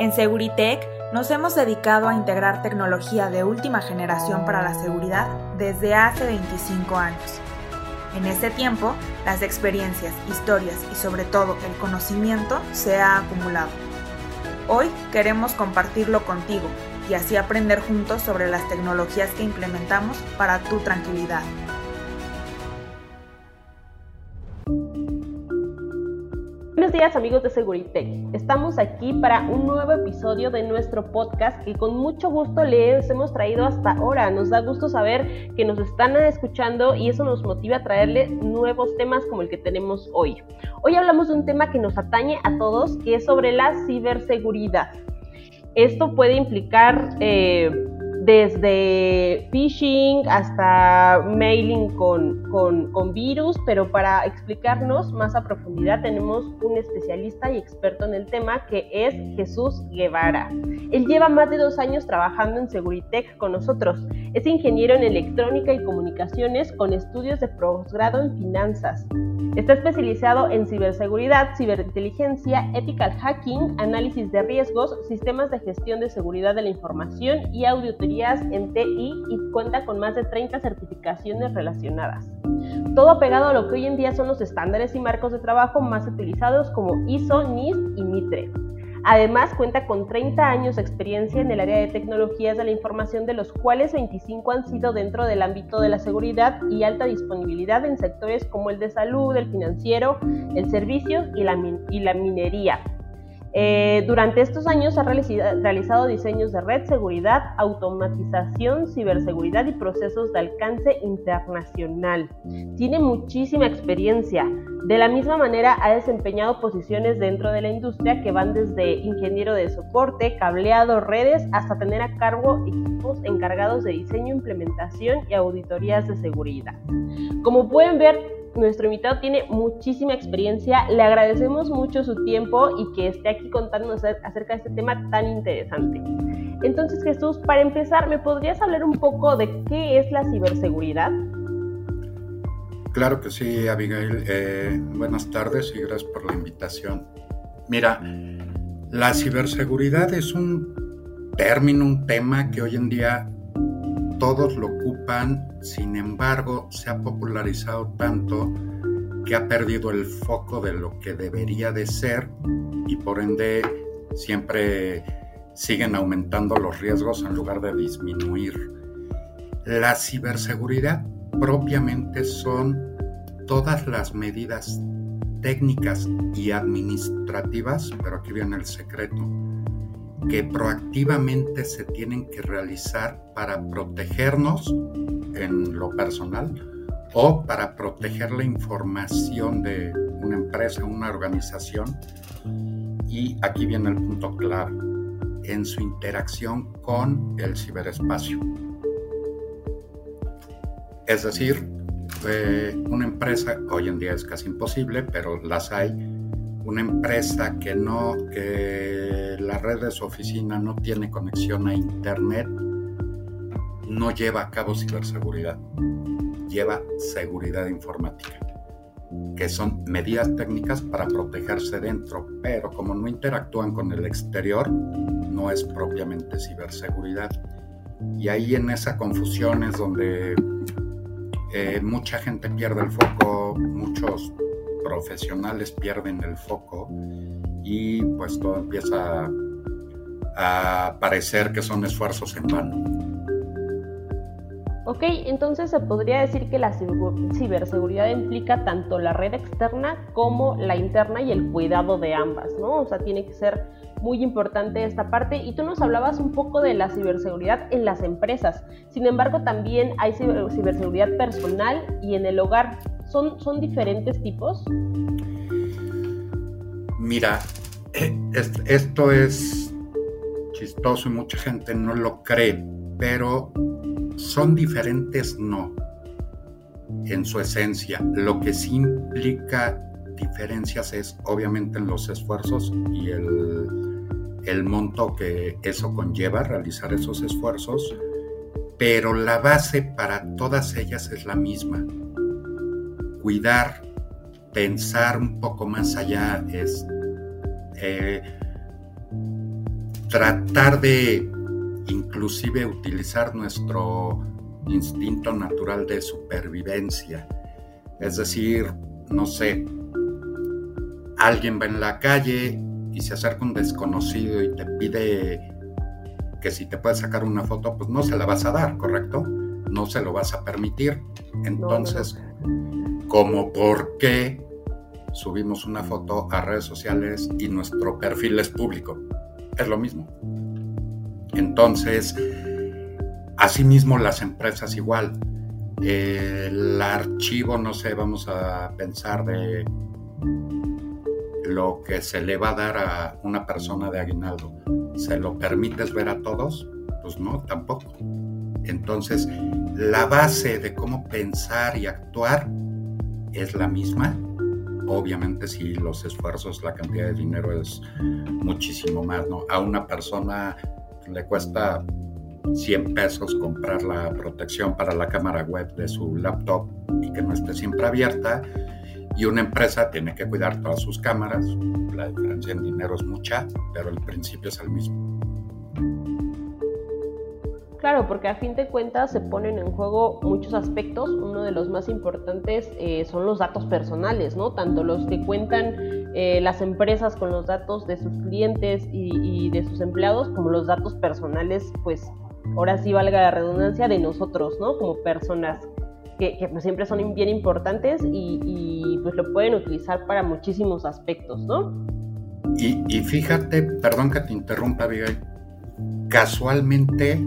En Seguritech nos hemos dedicado a integrar tecnología de última generación para la seguridad desde hace 25 años. En este tiempo, las experiencias, historias y sobre todo el conocimiento se ha acumulado. Hoy queremos compartirlo contigo y así aprender juntos sobre las tecnologías que implementamos para tu tranquilidad. Amigos de Seguritech. Estamos aquí para un nuevo episodio de nuestro podcast que con mucho gusto les hemos traído hasta ahora. Nos da gusto saber que nos están escuchando y eso nos motiva a traerles nuevos temas como el que tenemos hoy. Hoy hablamos de un tema que nos atañe a todos, que es sobre la ciberseguridad. Esto puede implicar eh, desde phishing hasta mailing con, con, virus, pero para explicarnos más a profundidad tenemos un especialista y experto en el tema que es Jesús Guevara. Él lleva más de dos años trabajando en Seguritech con nosotros. Es ingeniero en electrónica y comunicaciones con estudios de posgrado en finanzas. Está especializado en ciberseguridad, ciberinteligencia, ethical hacking, análisis de riesgos, sistemas de gestión de seguridad de la información y en TI y cuenta con más de 30 certificaciones relacionadas. Todo pegado a lo que hoy en día son los estándares y marcos de trabajo más utilizados como ISO, NIST y MITRE. Además, cuenta con 30 años de experiencia en el área de tecnologías de la información, de los cuales 25 han sido dentro del ámbito de la seguridad y alta disponibilidad en sectores como el de salud, el financiero, el servicio y la minería. Eh, durante estos años ha realizado diseños de red, seguridad, automatización, ciberseguridad y procesos de alcance internacional. Tiene muchísima experiencia. De la misma manera ha desempeñado posiciones dentro de la industria que van desde ingeniero de soporte, cableado, redes, hasta tener a cargo equipos encargados de diseño, implementación y auditorías de seguridad. Como pueden ver, nuestro invitado tiene muchísima experiencia, le agradecemos mucho su tiempo y que esté aquí contándonos acerca de este tema tan interesante. Entonces Jesús, para empezar, ¿me podrías hablar un poco de qué es la ciberseguridad? Claro que sí, Abigail. Eh, buenas tardes y gracias por la invitación. Mira, la ciberseguridad es un término, un tema que hoy en día todos lo ocupan, sin embargo, se ha popularizado tanto que ha perdido el foco de lo que debería de ser y por ende siempre siguen aumentando los riesgos en lugar de disminuir. La ciberseguridad propiamente son todas las medidas técnicas y administrativas, pero aquí viene el secreto, que proactivamente se tienen que realizar para protegernos en lo personal o para proteger la información de una empresa, una organización. Y aquí viene el punto clave, en su interacción con el ciberespacio. Es decir, eh, una empresa, hoy en día es casi imposible, pero las hay, una empresa que no, que la red de su oficina no tiene conexión a Internet, no lleva a cabo ciberseguridad, lleva seguridad informática, que son medidas técnicas para protegerse dentro, pero como no interactúan con el exterior, no es propiamente ciberseguridad. Y ahí en esa confusión es donde eh, mucha gente pierde el foco, muchos profesionales pierden el foco y pues todo empieza a parecer que son esfuerzos en vano. Ok, entonces se podría decir que la ciberseguridad implica tanto la red externa como la interna y el cuidado de ambas, ¿no? O sea, tiene que ser muy importante esta parte. Y tú nos hablabas un poco de la ciberseguridad en las empresas. Sin embargo, también hay ciberseguridad personal y en el hogar. ¿Son, son diferentes tipos? Mira, eh, esto es chistoso y mucha gente no lo cree, pero son diferentes, no, en su esencia. Lo que sí implica diferencias es obviamente en los esfuerzos y el, el monto que eso conlleva, realizar esos esfuerzos, pero la base para todas ellas es la misma. Cuidar, pensar un poco más allá es... Eh, tratar de inclusive utilizar nuestro instinto natural de supervivencia. Es decir, no sé, alguien va en la calle y se acerca un desconocido y te pide que si te puedes sacar una foto, pues no se la vas a dar, ¿correcto? No se lo vas a permitir. Entonces, ¿cómo por qué subimos una foto a redes sociales y nuestro perfil es público? Es lo mismo. Entonces, asimismo las empresas igual. El archivo, no sé, vamos a pensar de lo que se le va a dar a una persona de aguinaldo. ¿Se lo permites ver a todos? Pues no, tampoco. Entonces, la base de cómo pensar y actuar es la misma. Obviamente si los esfuerzos, la cantidad de dinero es muchísimo más, ¿no? A una persona le cuesta 100 pesos comprar la protección para la cámara web de su laptop y que no esté siempre abierta. Y una empresa tiene que cuidar todas sus cámaras. La diferencia en dinero es mucha, pero el principio es el mismo. Claro, porque a fin de cuentas se ponen en juego muchos aspectos. Uno de los más importantes eh, son los datos personales, ¿no? Tanto los que cuentan eh, las empresas con los datos de sus clientes y, de sus empleados, como los datos personales, pues ahora sí valga la redundancia, de nosotros, ¿no? Como personas que, pues, siempre son bien importantes y, pues lo pueden utilizar para muchísimos aspectos, ¿no? Y, y fíjate, perdón que te interrumpa, Abigail, casualmente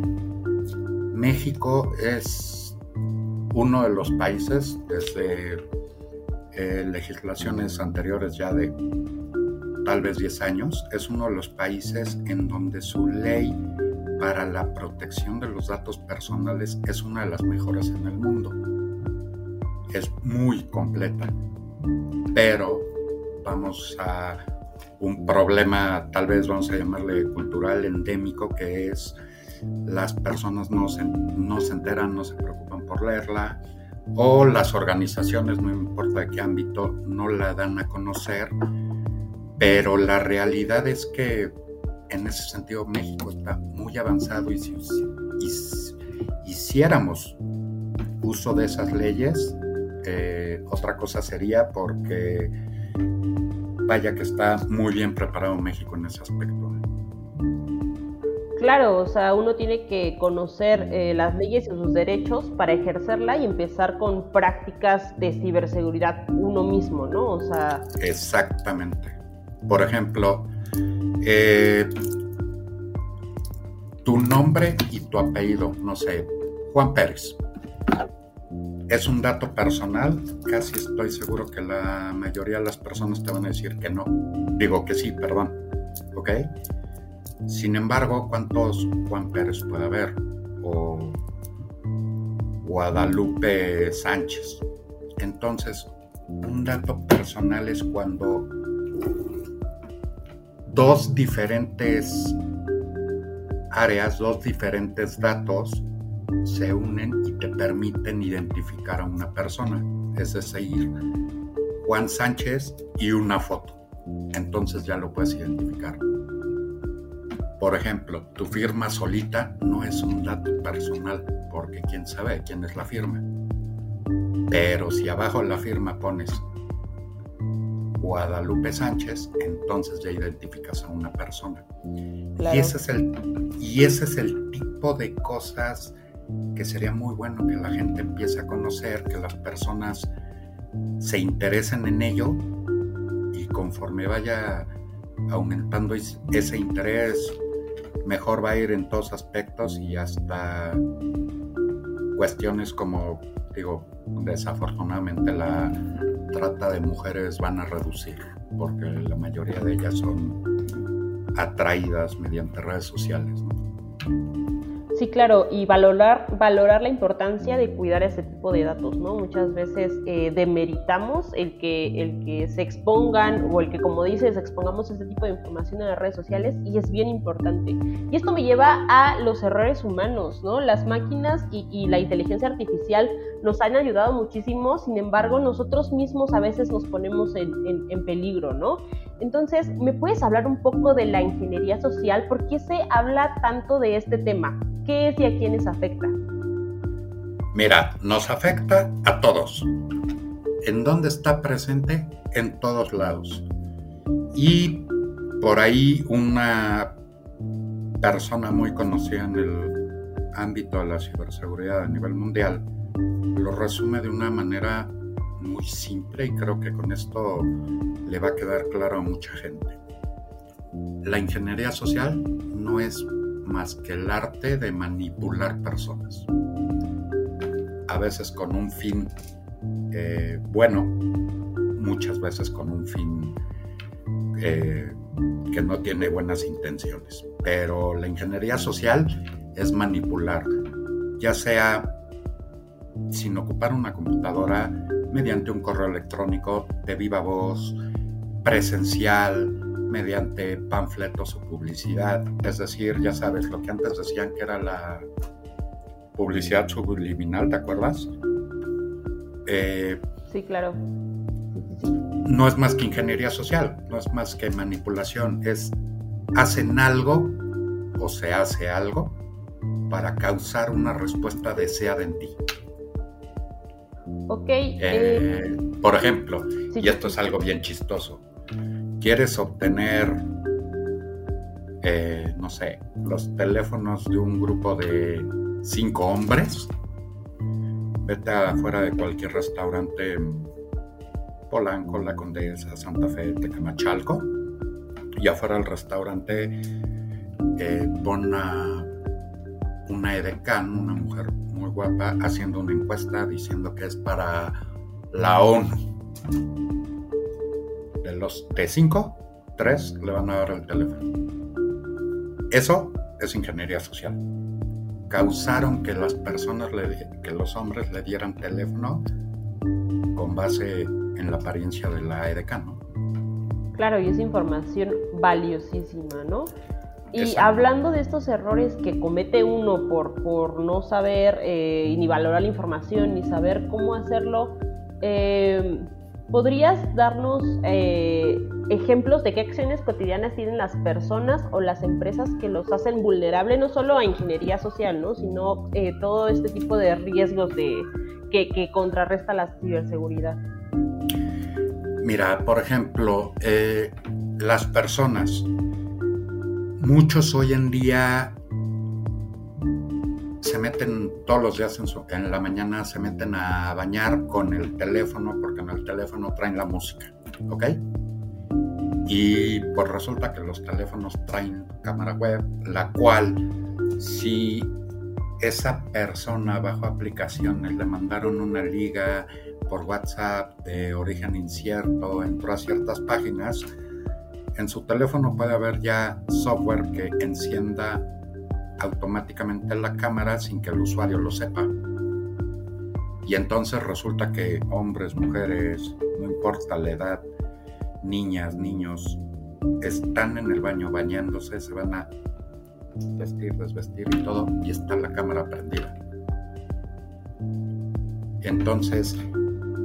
México es uno de los países desde eh, legislaciones anteriores ya de tal vez 10 años, es uno de los países en donde su ley para la protección de los datos personales es una de las mejores en el mundo. Es muy completa, pero vamos a un problema, tal vez vamos a llamarle cultural endémico, que es las personas no se, no se enteran, no se preocupan por leerla, o las organizaciones, no importa de qué ámbito, no la dan a conocer, pero la realidad es que en ese sentido México está muy avanzado y si, hiciéramos uso de esas leyes, eh, otra cosa sería porque vaya que está muy bien preparado México en ese aspecto. Claro, o sea, uno tiene que conocer eh, las leyes y sus derechos para ejercerla y empezar con prácticas de ciberseguridad uno mismo, ¿no? O sea... Exactamente. Por ejemplo, eh, tu nombre y tu apellido, no sé, Juan Pérez. Es un dato personal, casi estoy seguro que la mayoría de las personas te van a decir que no. Digo que sí, perdón. ¿Ok? Sin embargo, ¿cuántos Juan Pérez puede haber? O Guadalupe Sánchez. Entonces, un dato personal es cuando dos diferentes áreas, dos diferentes datos se unen y te permiten identificar a una persona. Es decir, Juan Sánchez y una foto. Entonces ya lo puedes identificar. Por ejemplo, tu firma solita no es un dato personal, porque quién sabe quién es la firma. Pero si abajo en la firma pones Guadalupe Sánchez, entonces ya identificas a una persona. Y, ese es el, y ese es el tipo de cosas que sería muy bueno que la gente empiece a conocer, que las personas se interesen en ello y conforme vaya aumentando ese interés, mejor va a ir en todos aspectos y hasta cuestiones como, digo, desafortunadamente la trata de mujeres van a reducir, porque la mayoría de ellas son atraídas mediante redes sociales. Sí, claro, y valorar, valorar la importancia de cuidar ese tipo de datos, ¿no? Muchas veces eh, demeritamos el que, el que se expongan o el que, como dices, expongamos este tipo de información en las redes sociales y es bien importante. Y esto me lleva a los errores humanos, ¿no? Las máquinas y, la inteligencia artificial nos han ayudado muchísimo, sin embargo, nosotros mismos a veces nos ponemos en, en peligro, ¿no? Entonces, ¿me puedes hablar un poco de la ingeniería social? ¿Por qué se habla tanto de este tema? ¿Qué es y a quiénes afecta? Mira, nos afecta a todos. ¿En dónde está presente? En todos lados. Y por ahí una persona muy conocida en el ámbito de la ciberseguridad a nivel mundial lo resume de una manera muy simple y creo que con esto le va a quedar claro a mucha gente. La ingeniería social no es más que el arte de manipular personas. A veces con un fin eh, bueno, muchas veces con un fin eh, que no tiene buenas intenciones. Pero la ingeniería social es manipular, ya sea sin ocupar una computadora, mediante un correo electrónico de viva voz, presencial, mediante panfletos o publicidad. Es decir, ya sabes, lo que antes decían que era la publicidad subliminal, ¿te acuerdas? Eh, sí, claro. No es más que ingeniería social, no es más que manipulación, es hacen algo o se hace algo para causar una respuesta deseada en ti. Ok. Eh, eh, por ejemplo, y esto es algo bien chistoso, quieres obtener, eh, no sé, los teléfonos de un grupo de cinco hombres, vete afuera de cualquier restaurante Polanco, La Condesa, Santa Fe, Tecamachalco, y afuera del restaurante pon una, una edecán, una mujer muy guapa haciendo una encuesta diciendo que es para la ONU. De los cinco, tres le van a dar el teléfono. Eso es ingeniería social. Causaron que las personas, que los hombres le dieran teléfono con base en la apariencia de la edecán, ¿no? Claro, y es información valiosísima, ¿no? Y hablando de estos errores que comete uno por, por no saber eh, ni valorar la información, ni saber cómo hacerlo, eh, ¿podrías darnos eh, ejemplos de qué acciones cotidianas tienen las personas o las empresas que los hacen vulnerables no solo a ingeniería social, ¿no? sino todo este tipo de riesgos de, que, que contrarresta la ciberseguridad? Mira, por ejemplo, las personas Muchos hoy en día se meten todos los días en, la mañana, se meten a bañar con el teléfono porque en el teléfono traen la música, ¿ok? Y pues resulta que los teléfonos traen cámara web, la cual si esa persona bajo aplicaciones le mandaron una liga por WhatsApp de origen incierto, entró a ciertas páginas, en su teléfono puede haber ya software que encienda automáticamente la cámara sin que el usuario lo sepa. Y entonces resulta que hombres, mujeres, no importa la edad, niñas, niños, están en el baño bañándose, se van a vestir, desvestir y todo, y está la cámara prendida. Entonces,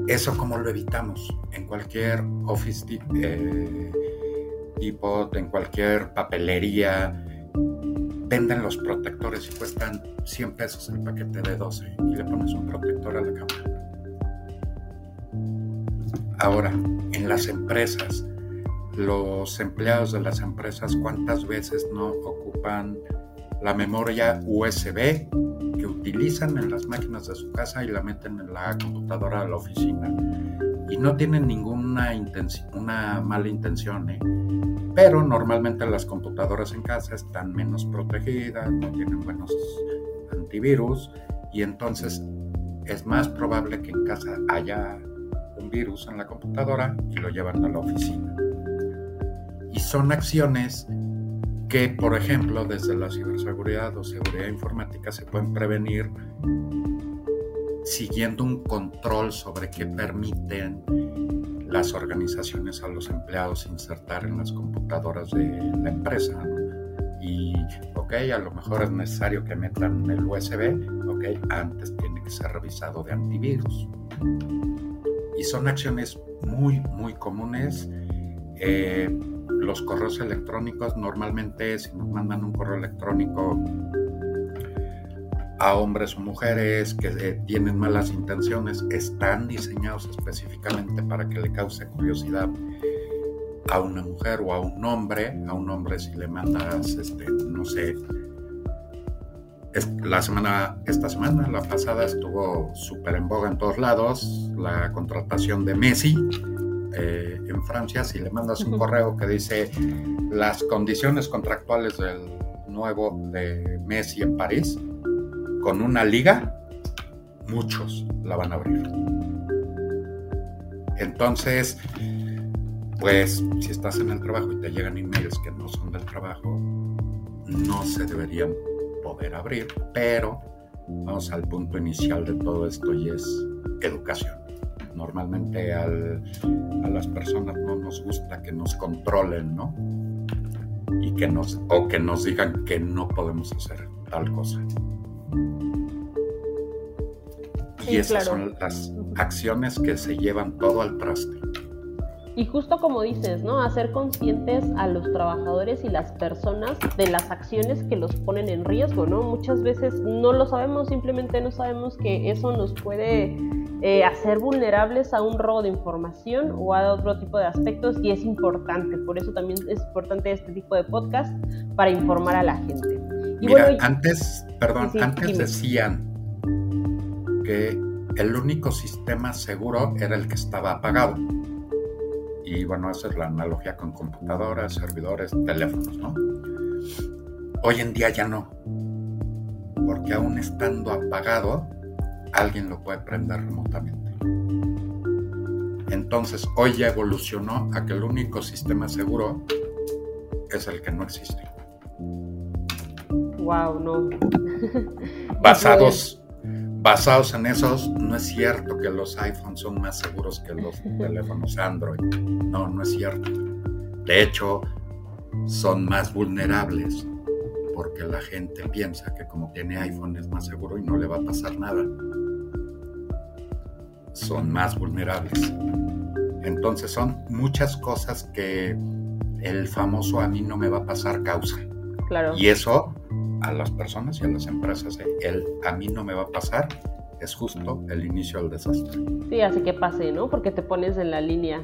¿eso cómo lo evitamos? En cualquier office eh, tipo, en cualquier papelería, venden los protectores y cuestan 100 pesos el paquete de 12 y le pones un protector a la cámara. Ahora, en las empresas, los empleados de las empresas, ¿cuántas veces no ocupan la memoria USB que utilizan en las máquinas de su casa y la meten en la computadora de la oficina? Y no tienen ninguna una mala intención, ¿eh? pero normalmente las computadoras en casa están menos protegidas, no tienen buenos antivirus y entonces es más probable que en casa haya un virus en la computadora y lo llevan a la oficina. Y son acciones que, por ejemplo, desde la ciberseguridad o seguridad informática se pueden prevenir siguiendo un control sobre qué permiten las organizaciones a los empleados insertar en las computadoras de la empresa. Y, ok, a lo mejor es necesario que metan el USB, ok, antes tiene que ser revisado de antivirus. Y son acciones muy, muy comunes Eh, los correos electrónicos normalmente si nos mandan un correo electrónico a hombres o mujeres que eh, tienen malas intenciones, están diseñados específicamente para que le cause curiosidad a una mujer o a un hombre, a un hombre si le mandas, este, no sé, la semana, esta semana, la pasada estuvo súper en boga en todos lados la contratación de Messi eh, en Francia. Si le mandas un correo que dice las condiciones contractuales del nuevo de Messi en París, con una liga, muchos la van a abrir. Entonces, pues si estás en el trabajo y te llegan emails que no son del trabajo, no se deberían poder abrir, pero vamos al punto inicial de todo esto y es educación. Normalmente a las personas no nos gusta que nos controlen, ¿no? Y que nos, o que nos digan que no podemos hacer tal cosa. Y esas son las acciones que se llevan todo al traste. Y justo como dices, ¿no? Hacer conscientes a los trabajadores y las personas de las acciones que los ponen en riesgo, ¿no? Muchas veces no lo sabemos, simplemente no sabemos que eso nos puede eh, hacer vulnerables a un robo de información o a otro tipo de aspectos y es importante, por eso también es importante este tipo de podcast para informar a la gente. Y Mira, antes, perdón, antes decían el único sistema seguro era el que estaba apagado y bueno, esa es la analogía con computadoras, servidores, teléfonos, ¿no? Hoy en día ya no, porque aún estando apagado, alguien lo puede prender remotamente. Entonces, hoy ya evolucionó a que el único sistema seguro es el que no existe. Wow, no. Basados basados en esos, no es cierto que los iPhones son más seguros que los teléfonos Android. No, no es cierto. De hecho, son más vulnerables porque la gente piensa que como tiene iPhone es más seguro y no le va a pasar nada. Son más vulnerables. Entonces son muchas cosas que el famoso a mí no me va a pasar causa. Claro. Y eso a las personas y a las empresas. El a mí no me va a pasar es justo el inicio del desastre. Sí, así que pase, ¿no? Porque te pones en la línea.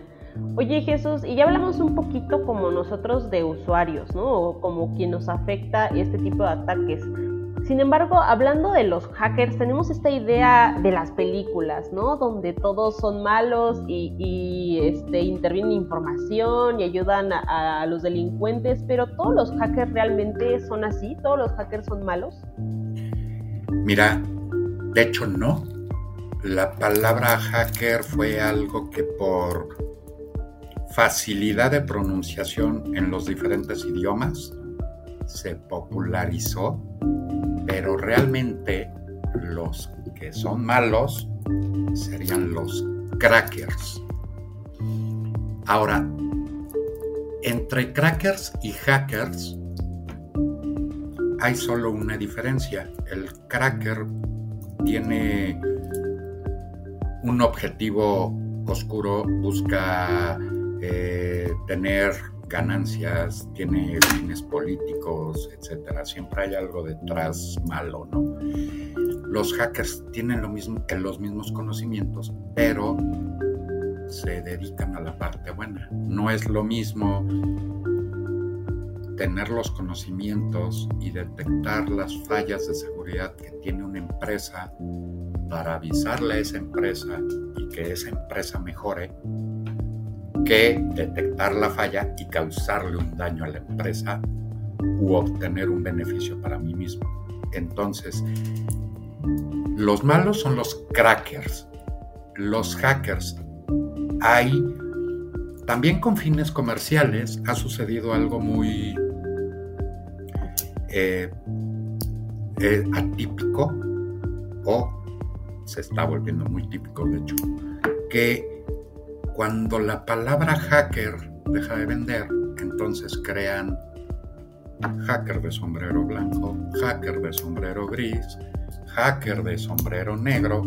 Oye Jesús, y ya hablamos un poquito como nosotros de usuarios, ¿no? O como quien nos afecta este tipo de ataques. Sin embargo, hablando de los hackers, tenemos esta idea de las películas, ¿no? Donde todos son malos y, este, intervienen información y ayudan a, los delincuentes, pero todos los hackers realmente son así, todos los hackers son malos. Mira, de hecho no. La palabra hacker fue algo que por facilidad de pronunciación en los diferentes idiomas se popularizó pero realmente los que son malos serían los crackers. Ahora, entre crackers y hackers hay solo una diferencia. El cracker tiene un objetivo oscuro, busca eh, tener ganancias, tiene fines políticos, etcétera. Siempre hay algo detrás malo, ¿no? Los hackers tienen los mismos conocimientos, pero se dedican a la parte buena. No es lo mismo tener los conocimientos y detectar las fallas de seguridad que tiene una empresa para avisarle a esa empresa y que esa empresa mejore que detectar la falla y causarle un daño a la empresa u obtener un beneficio para mí mismo. Entonces, los malos son los crackers, los hackers. Hay también con fines comerciales ha sucedido algo muy eh, eh, atípico o se está volviendo muy típico de hecho, que cuando la palabra hacker deja de vender, entonces crean hacker de sombrero blanco, hacker de sombrero gris, hacker de sombrero negro,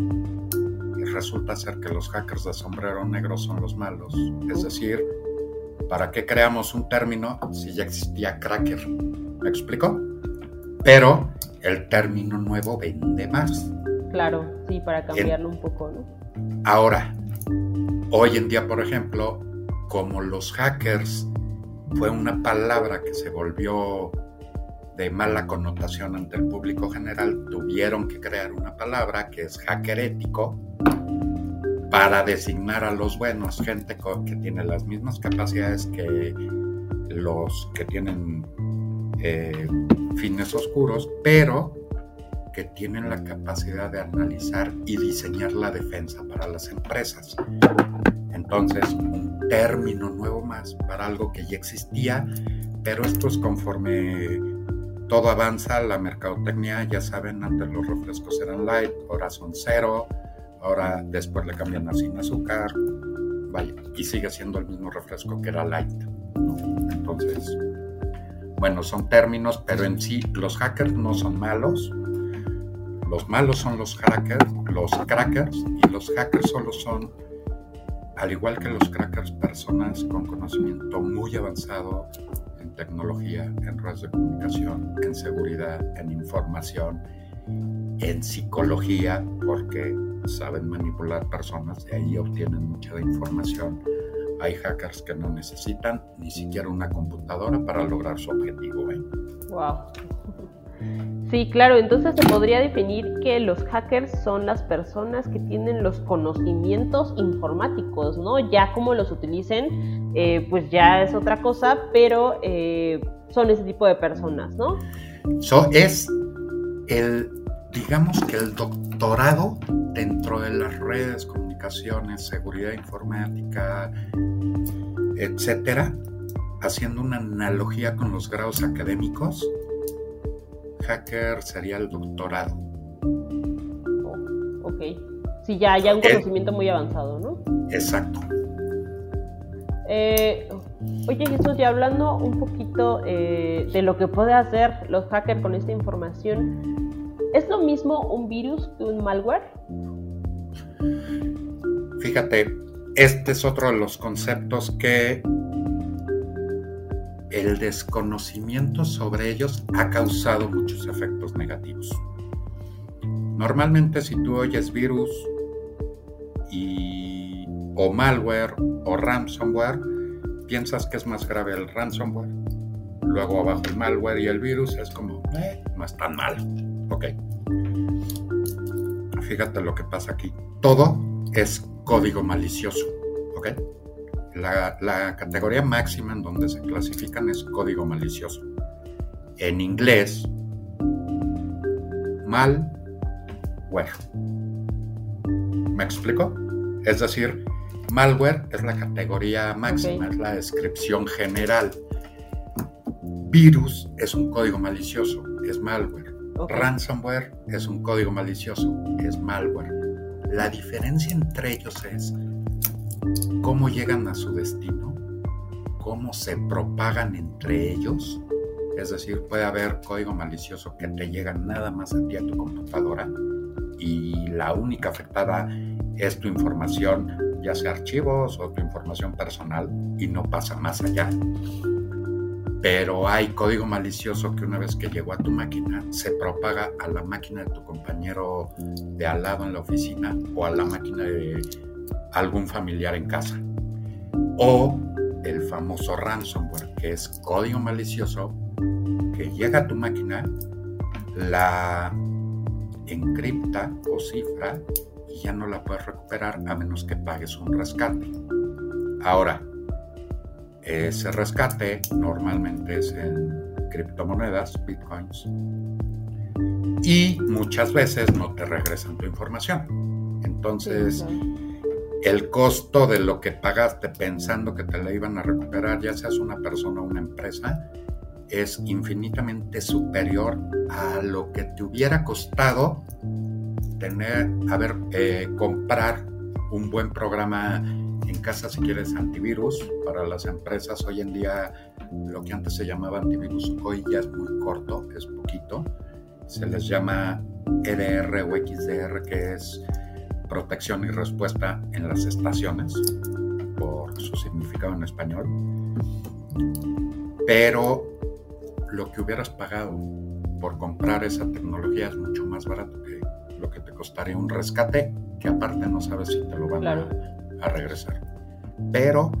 y resulta ser que los hackers de sombrero negro son los malos. Es decir, ¿para qué creamos un término si ya existía cracker? ¿Me explico? Pero el término nuevo vende más. Claro, sí, para cambiarlo un poco, ¿no? Ahora, hoy en día, por ejemplo, como los hackers fue una palabra que se volvió de mala connotación ante el público general, tuvieron que crear una palabra que es hacker ético para designar a los buenos, gente que tiene las mismas capacidades que los que tienen eh, fines oscuros, pero que tienen la capacidad de analizar y diseñar la defensa para las empresas. Entonces, un término nuevo más para algo que ya existía, pero esto es conforme todo avanza, la mercadotecnia, ya saben, antes los refrescos eran light, ahora son cero, ahora después le cambian a sin azúcar, vaya, y sigue siendo el mismo refresco que era light. Entonces, bueno, son términos, pero en sí los hackers no son malos. Los malos son los hackers, los crackers, y los hackers solo son, al igual que los crackers, personas con conocimiento muy avanzado en tecnología, en redes de comunicación, en seguridad, en información, en psicología, porque saben manipular personas, de ahí obtienen mucha información hay hackers que no necesitan ni siquiera una computadora para lograr su objetivo. Wow. Sí, claro, entonces se podría definir que los hackers son las personas que tienen los conocimientos informáticos, ¿no? Ya como los utilicen, eh, pues ya es otra cosa, pero eh, son ese tipo de personas, ¿no? So, es el, digamos que el doctorado dentro de las redes, comunicaciones, seguridad informática, etcétera, haciendo una analogía con los grados académicos, hacker sería el doctorado. Oh, ok. Sí, ya, ya un conocimiento muy avanzado, ¿no? Exacto. Eh, oye Jesús, ya hablando un poquito eh, de lo que puede hacer los hackers con esta información, ¿es lo mismo un virus que un malware? Fíjate, este es otro de los conceptos que el desconocimiento sobre ellos ha causado muchos efectos negativos. Normalmente si tú oyes virus y, o malware o ransomware, piensas que es más grave el ransomware. Luego abajo el malware y el virus es como, eh, no es tan mal. Ok. Fíjate lo que pasa aquí. Todo es código malicioso. ¿ok? La, categoría máxima en donde se clasifican es código malicioso. En inglés, malware. ¿Me explico? Es decir, malware es la categoría máxima, es la descripción general. Virus es un código malicioso, es malware. Ransomware es un código malicioso, es malware. La diferencia entre ellos es cómo llegan a su destino, cómo se propagan entre ellos. Es decir, puede haber código malicioso que te llega nada más a ti a tu computadora y la única afectada es tu información, ya sea archivos o tu información personal y no pasa más allá. Pero hay código malicioso que una vez que llegó a tu máquina se propaga a la máquina de tu compañero de al lado en la oficina o a la máquina de algún familiar en casa. O el famoso ransomware, que es código malicioso que llega a tu máquina, la encripta o cifra y ya no la puedes recuperar a menos que pagues un rescate. Ahora, ese rescate normalmente es en criptomonedas, bitcoins, y muchas veces no te regresan tu información. Entonces, el costo de lo que pagaste pensando que te la iban a recuperar, ya seas una persona o una empresa, es infinitamente superior a lo que te hubiera costado tener, a eh, comprar un buen programa en casa si quieres antivirus para las empresas. Hoy en día lo que antes se llamaba antivirus hoy ya es muy corto, es poquito. Se les llama EDR o XDR, que es protección y respuesta en las estaciones, por su significado en español. pero lo que hubieras pagado por comprar esa tecnología es mucho más barato que lo que te costaría un rescate, que aparte no sabes si te lo van a, a regresar. Pero,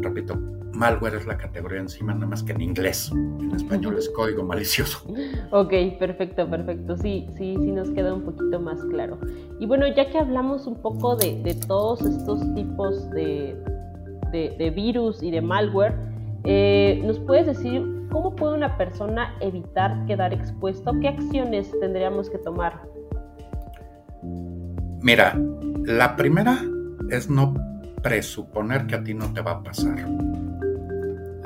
repito, malware es la categoría encima, nada más que en inglés. En español es código malicioso. Ok, perfecto, perfecto. Sí, sí, sí nos queda un poquito más claro. Y bueno, ya que hablamos un poco de, todos estos tipos de, de, virus y de malware, eh, ¿nos puedes decir cómo puede una persona evitar quedar expuesto? ¿Qué acciones tendríamos que tomar? Mira, la primera es no presuponer que a ti no te va a pasar.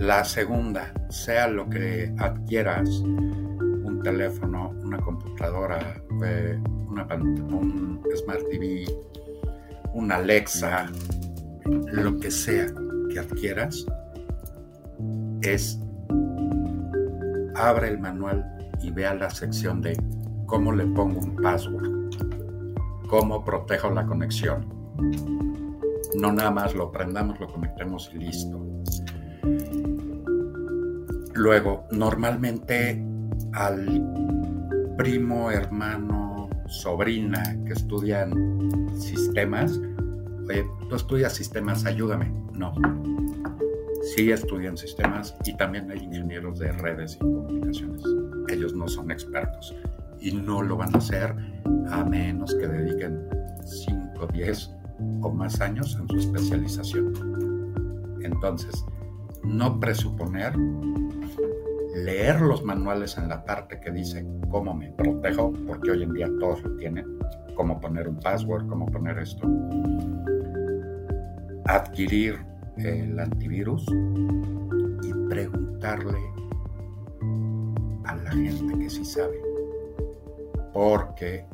La segunda, sea lo que adquieras, un teléfono, una computadora, eh, una, un Smart TV, una Alexa, lo que sea que adquieras, es abre el manual y vea la sección de cómo le pongo un password, cómo protejo la conexión. No nada más lo prendamos, lo conectemos y listo. Luego, normalmente al primo, hermano, sobrina que estudian sistemas, oye, tú estudias sistemas, ayúdame. No. Sí estudian sistemas y también hay ingenieros de redes y comunicaciones. Ellos no son expertos y no lo van a hacer a menos que dediquen 5, 10 o más años en su especialización. Entonces, no presuponer leer los manuales en la parte que dice cómo me protejo, porque hoy en día todos lo tienen, cómo poner un password, cómo poner esto, adquirir el antivirus y preguntarle a la gente que sí sabe, porque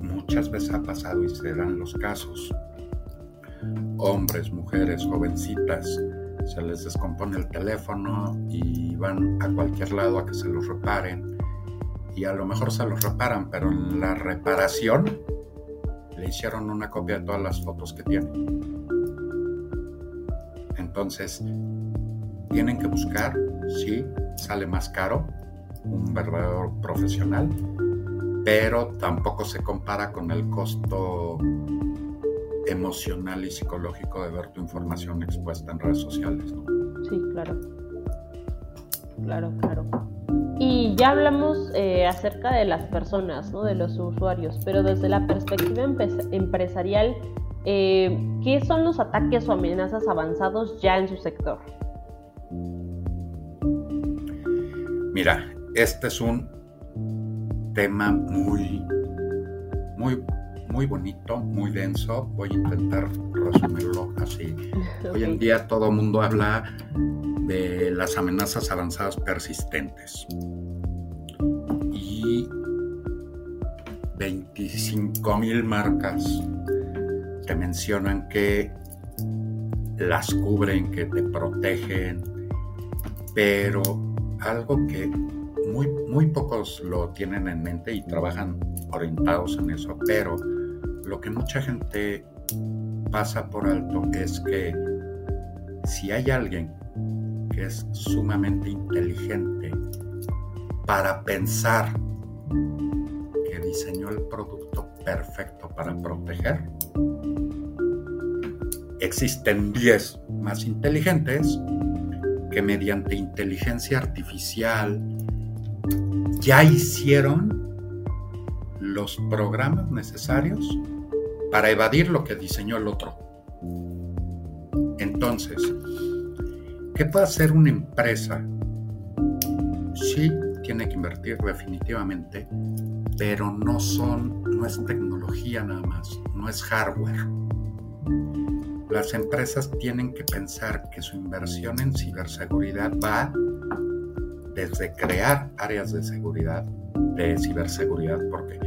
muchas veces ha pasado y se dan los casos, hombres, mujeres, jovencitas, se les descompone el teléfono y van a cualquier lado a que se los reparen. Y a lo mejor se los reparan, pero en la reparación le hicieron una copia de todas las fotos que tienen. Entonces, tienen que buscar, sí, sale más caro, un verdadero profesional, pero tampoco se compara con el costo emocional y psicológico de ver tu información expuesta en redes sociales. ¿no? Sí, claro. Claro, claro. Y ya hablamos eh, acerca de las personas, ¿no? de los usuarios, pero desde la perspectiva empresarial, eh, ¿qué son los ataques o amenazas avanzados ya en su sector? Mira, este es un tema muy, muy muy bonito, muy denso. Voy a intentar resumirlo así. Hoy en día todo el mundo habla de las amenazas avanzadas persistentes. Y 25 mil marcas que mencionan que las cubren, que te protegen, pero algo que muy, muy pocos lo tienen en mente y trabajan orientados en eso, pero lo que mucha gente pasa por alto es que si hay alguien que es sumamente inteligente para pensar que diseñó el producto perfecto para proteger, existen 10 más inteligentes que mediante inteligencia artificial ya hicieron los programas necesarios para evadir lo que diseñó el otro. Entonces, ¿qué puede hacer una empresa? Sí, tiene que invertir definitivamente, pero no son, no es tecnología nada más, no es hardware. Las empresas tienen que pensar que su inversión en ciberseguridad va desde crear áreas de seguridad, de ciberseguridad, porque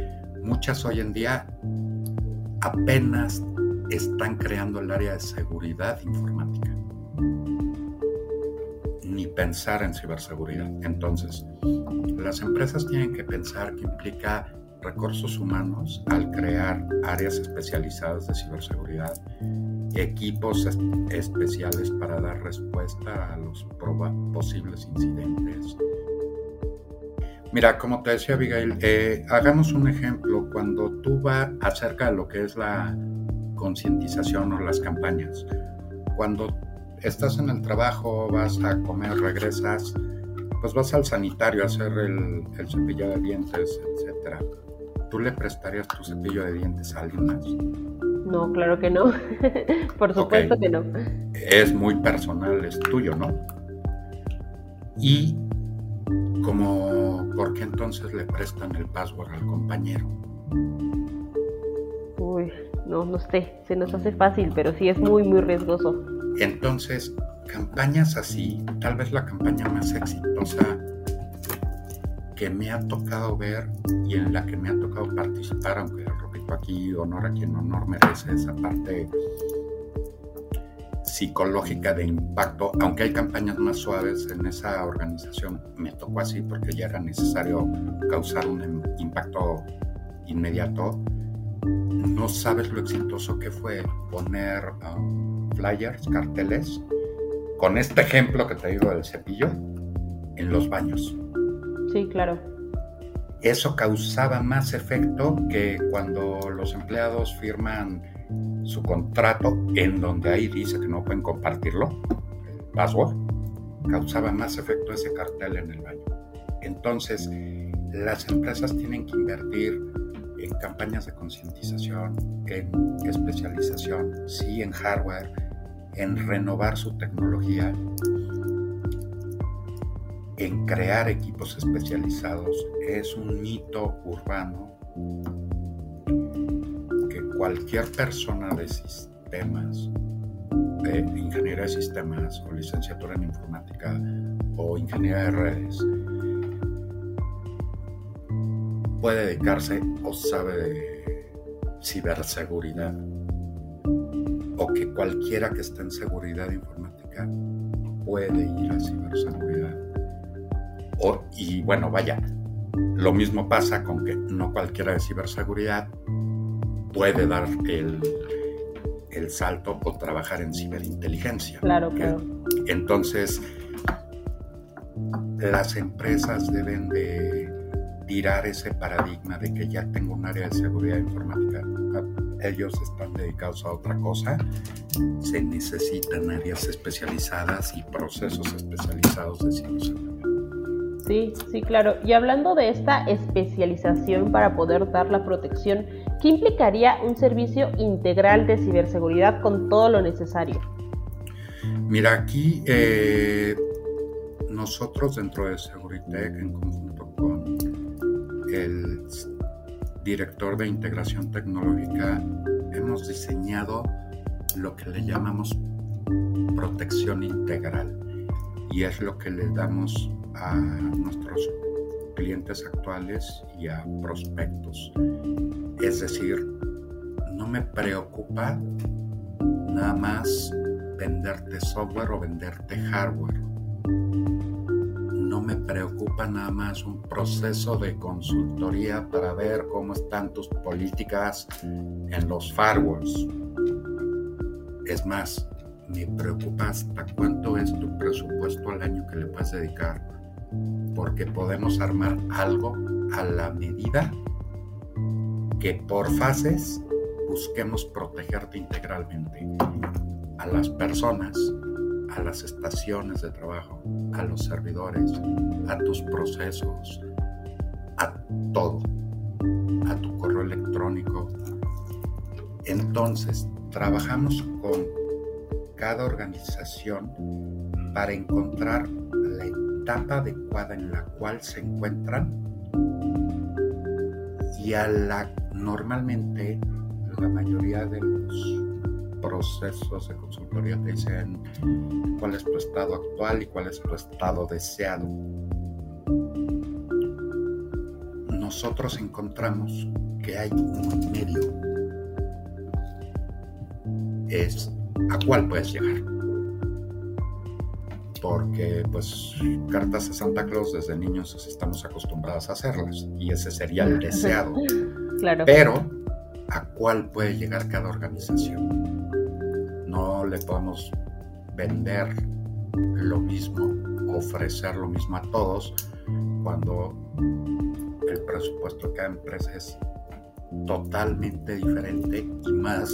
muchas hoy en día apenas están creando el área de seguridad informática. Ni pensar en ciberseguridad. Entonces, las empresas tienen que pensar que implica recursos humanos al crear áreas especializadas de ciberseguridad, equipos especiales para dar respuesta a los posibles incidentes. Mira, como te decía Abigail, eh, hagamos un ejemplo. Cuando tú vas acerca de lo que es la concientización o las campañas, cuando estás en el trabajo, vas a comer, regresas, pues vas al sanitario a hacer el, el cepillo de dientes, etcétera. ¿Tú le prestarías tu cepillo de dientes a alguien más? No, claro que no. Por supuesto que no. Es muy personal, es tuyo, ¿no? Y como, ¿por qué entonces le prestan el password al compañero? Uy, no, no sé, se nos hace fácil, pero sí es muy, muy riesgoso. Entonces, campañas así, tal vez la campaña más exitosa que me ha tocado ver y en la que me ha tocado participar, aunque repito aquí, honor a quien honor merece esa parte psicológica de impacto, aunque hay campañas más suaves en esa organización, me tocó así porque ya era necesario causar un impacto inmediato. No sabes lo exitoso que fue poner um, flyers, carteles, con este ejemplo que te digo del cepillo, en los baños. Sí, claro. Eso causaba más efecto que cuando los empleados firman su contrato en donde ahí dice que no pueden compartirlo, el password, causaba más efecto ese cartel en el baño. Entonces, las empresas tienen que invertir en campañas de concientización, en especialización, sí en hardware, en renovar su tecnología en crear equipos especializados es un mito urbano que cualquier persona de sistemas, de ingeniería de sistemas o licenciatura en informática o ingeniería de redes, puede dedicarse o sabe de ciberseguridad o que cualquiera que esté en seguridad informática puede ir a ciberseguridad y bueno, vaya, lo mismo pasa con que no cualquiera de ciberseguridad puede dar el, el salto o trabajar en ciberinteligencia. Claro, claro. Entonces, las empresas deben de tirar ese paradigma de que ya tengo un área de seguridad informática. Ellos están dedicados a otra cosa. Se necesitan áreas especializadas y procesos especializados de ciberseguridad. Sí, sí, claro. Y hablando de esta especialización para poder dar la protección, ¿qué implicaría un servicio integral de ciberseguridad con todo lo necesario? Mira, aquí eh, nosotros dentro de Seguritech, en conjunto con el director de integración tecnológica, hemos diseñado lo que le llamamos protección integral y es lo que le damos a nuestros clientes actuales y a prospectos. Es decir, no me preocupa nada más venderte software o venderte hardware. Me preocupa nada más un proceso de consultoría para ver cómo están tus políticas en los firewalls. Es más, me preocupa hasta cuánto es tu presupuesto al año que le puedes dedicar porque podemos armar algo a la medida que por fases busquemos protegerte integralmente a las personas, a las estaciones de trabajo, a los servidores, a tus procesos, a todo, a tu correo electrónico. Entonces, trabajamos con cada organización para encontrar la etapa adecuada en la cual se encuentran y a la normalmente la mayoría de los procesos de consultoría te dicen cuál es tu estado actual y cuál es tu estado deseado. Nosotros encontramos que hay un medio. Es a cuál puedes llegar porque pues cartas a Santa Claus desde niños estamos acostumbrados a hacerlas y ese sería el deseado. Claro. Pero, ¿a cuál puede llegar cada organización? Le podemos vender lo mismo, ofrecer lo mismo a todos cuando el presupuesto de cada empresa es totalmente diferente y más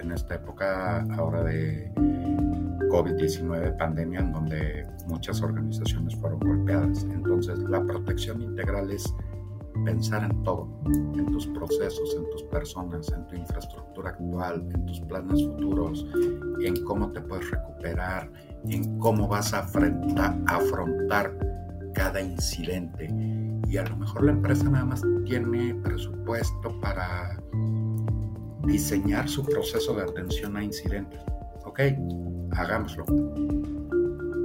en esta época ahora de COVID-19 pandemia en donde muchas organizaciones fueron golpeadas. Entonces la protección integral es pensar en todo, en tus procesos, en tus personas, en tu infraestructura actual, en tus planes futuros, en cómo te puedes recuperar, en cómo vas a afrontar, afrontar cada incidente. Y a lo mejor la empresa nada más tiene presupuesto para diseñar su proceso de atención a incidentes. Ok, hagámoslo.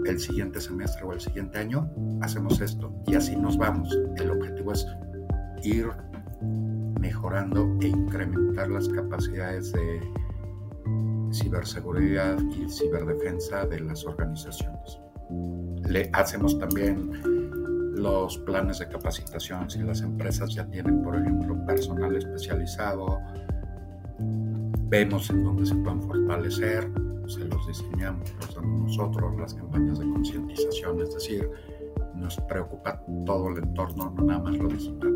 El siguiente semestre o el siguiente año hacemos esto y así nos vamos. El objetivo es ir mejorando e incrementar las capacidades de ciberseguridad y ciberdefensa de las organizaciones. Le hacemos también los planes de capacitación si las empresas ya tienen, por ejemplo, personal especializado, vemos en dónde se pueden fortalecer, se los diseñamos, los damos nosotros, las campañas de concientización, es decir, nos preocupa todo el entorno, no nada más lo digital.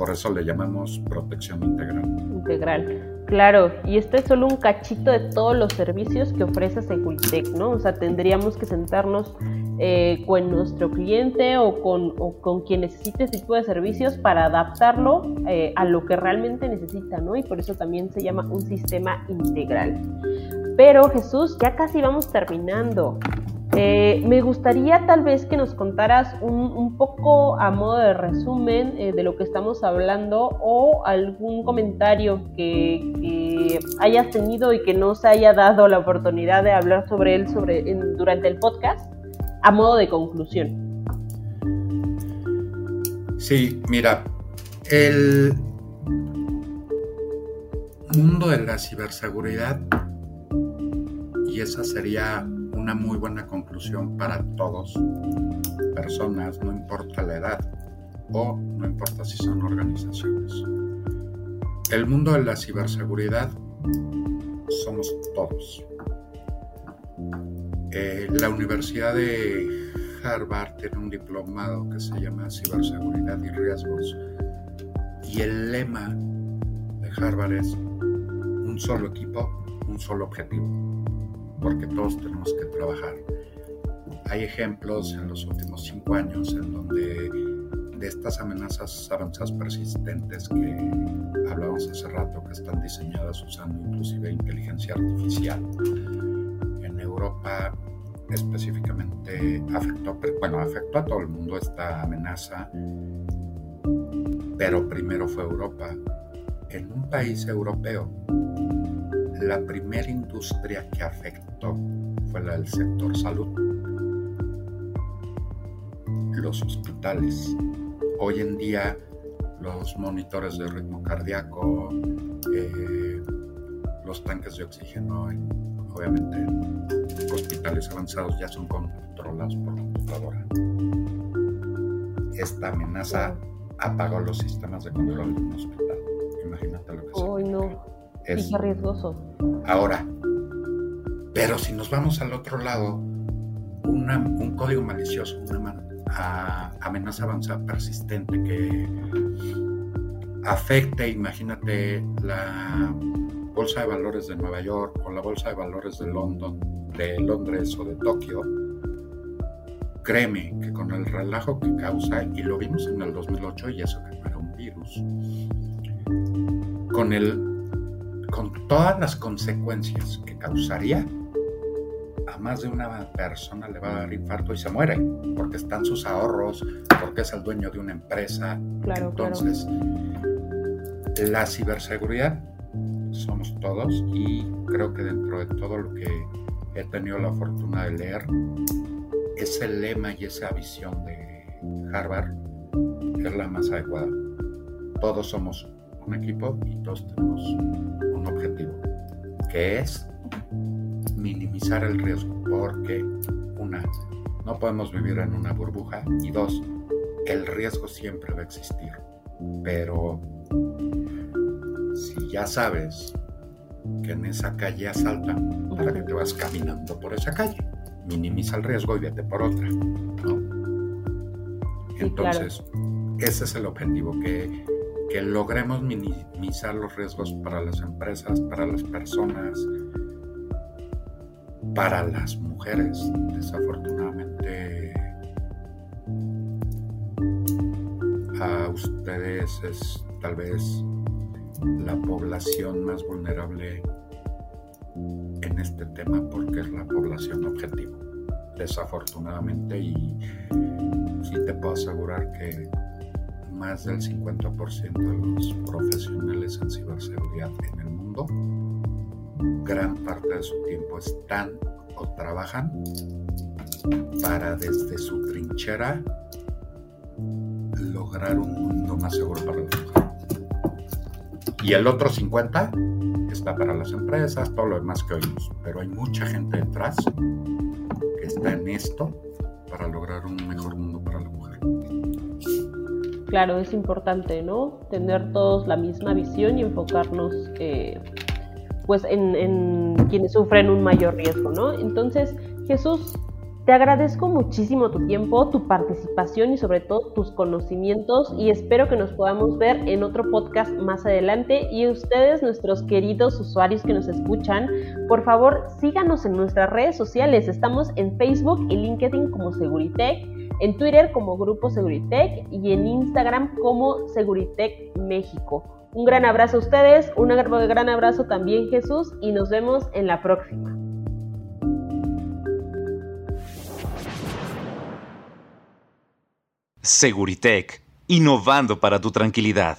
Por eso le llamamos protección integral. Integral, claro. Y este es solo un cachito de todos los servicios que ofrece Securitech, ¿no? O sea, tendríamos que sentarnos eh, con nuestro cliente o con, con, quien necesite este tipo de servicios para adaptarlo eh, a lo que realmente necesita, ¿no? Y por eso también se llama un sistema integral. Pero Jesús, ya casi vamos terminando. Eh, me gustaría tal vez que nos contaras un, poco a modo de resumen eh, de lo que estamos hablando o algún comentario que, hayas tenido y que no se haya dado la oportunidad de hablar sobre él durante el podcast a modo de conclusión. Sí, mira, el mundo de la ciberseguridad y esa sería una muy buena conclusión para todos, personas, no importa la edad o no importa si son organizaciones. El mundo de la ciberseguridad somos todos. Eh, la Universidad de Harvard tiene un diplomado que se llama Ciberseguridad y Riesgos y el lema de Harvard es un solo equipo, un solo objetivo porque todos tenemos que trabajar. Hay ejemplos en los últimos cinco años en donde de estas amenazas avanzadas persistentes que hablábamos hace rato, que están diseñadas usando inclusive inteligencia artificial, en Europa específicamente afectó, bueno, afectó a todo el mundo esta amenaza, pero primero fue Europa. En un país europeo la primera industria que afectó fue la del sector salud. Los hospitales. Hoy en día los monitores de ritmo cardíaco, eh, los tanques de oxígeno, obviamente en hospitales avanzados ya son controlados por computadora. Esta amenaza apagó los sistemas de control de un hospital. Imagínate lo que no es riesgoso. Ahora, pero si nos vamos al otro lado, un código malicioso, una amenaza avanzada persistente que afecte, imagínate, la bolsa de valores de Nueva York o la bolsa de valores de London, de Londres o de Tokio, créeme que con el relajo que causa, y lo vimos en el 2008 y eso que no era un virus, con el con todas las consecuencias que causaría, a más de una persona le va a dar infarto y se muere, porque están sus ahorros, porque es el dueño de una empresa. Entonces, la ciberseguridad somos todos y creo que dentro de todo lo que he tenido la fortuna de leer, ese lema y esa visión de Harvard es la más adecuada. Todos somos un equipo y todos tenemos un objetivo, que es minimizar el riesgo, porque una, no podemos vivir en una burbuja y dos, el riesgo siempre va a existir, pero si ya sabes que en esa calle asaltan para que te vas caminando por esa calle. Minimiza el riesgo y vete por otra. Entonces, ese es el objetivo, que, que logremos minimizar los riesgos para las empresas, para las personas, para las mujeres. Desafortunadamente, a ustedes es tal vez la población más vulnerable en este tema porque es la población objetivo. Desafortunadamente, y sí te puedo asegurar que más del 50% de los profesionales en ciberseguridad en el mundo, gran parte de su tiempo están o trabajan para desde su trinchera lograr un mundo más seguro para la mujer. Y el otro 50 está para las empresas, todo lo demás que oímos. Pero hay mucha gente detrás que está en esto para lograr un mejor mundo. Claro, es importante, ¿no? Tener todos la misma visión y enfocarnos eh, pues en, en quienes sufren un mayor riesgo, ¿no? Entonces, Jesús, te agradezco muchísimo tu tiempo, tu participación y sobre todo tus conocimientos y espero que nos podamos ver en otro podcast más adelante y ustedes, nuestros queridos usuarios que nos escuchan, por favor síganos en nuestras redes sociales. Estamos en Facebook y LinkedIn como Seguritech, en Twitter como Grupo Seguritech y en Instagram como Seguritech México. Un gran abrazo a ustedes, un gran abrazo también Jesús y nos vemos en la próxima. Seguritech, innovando para tu tranquilidad.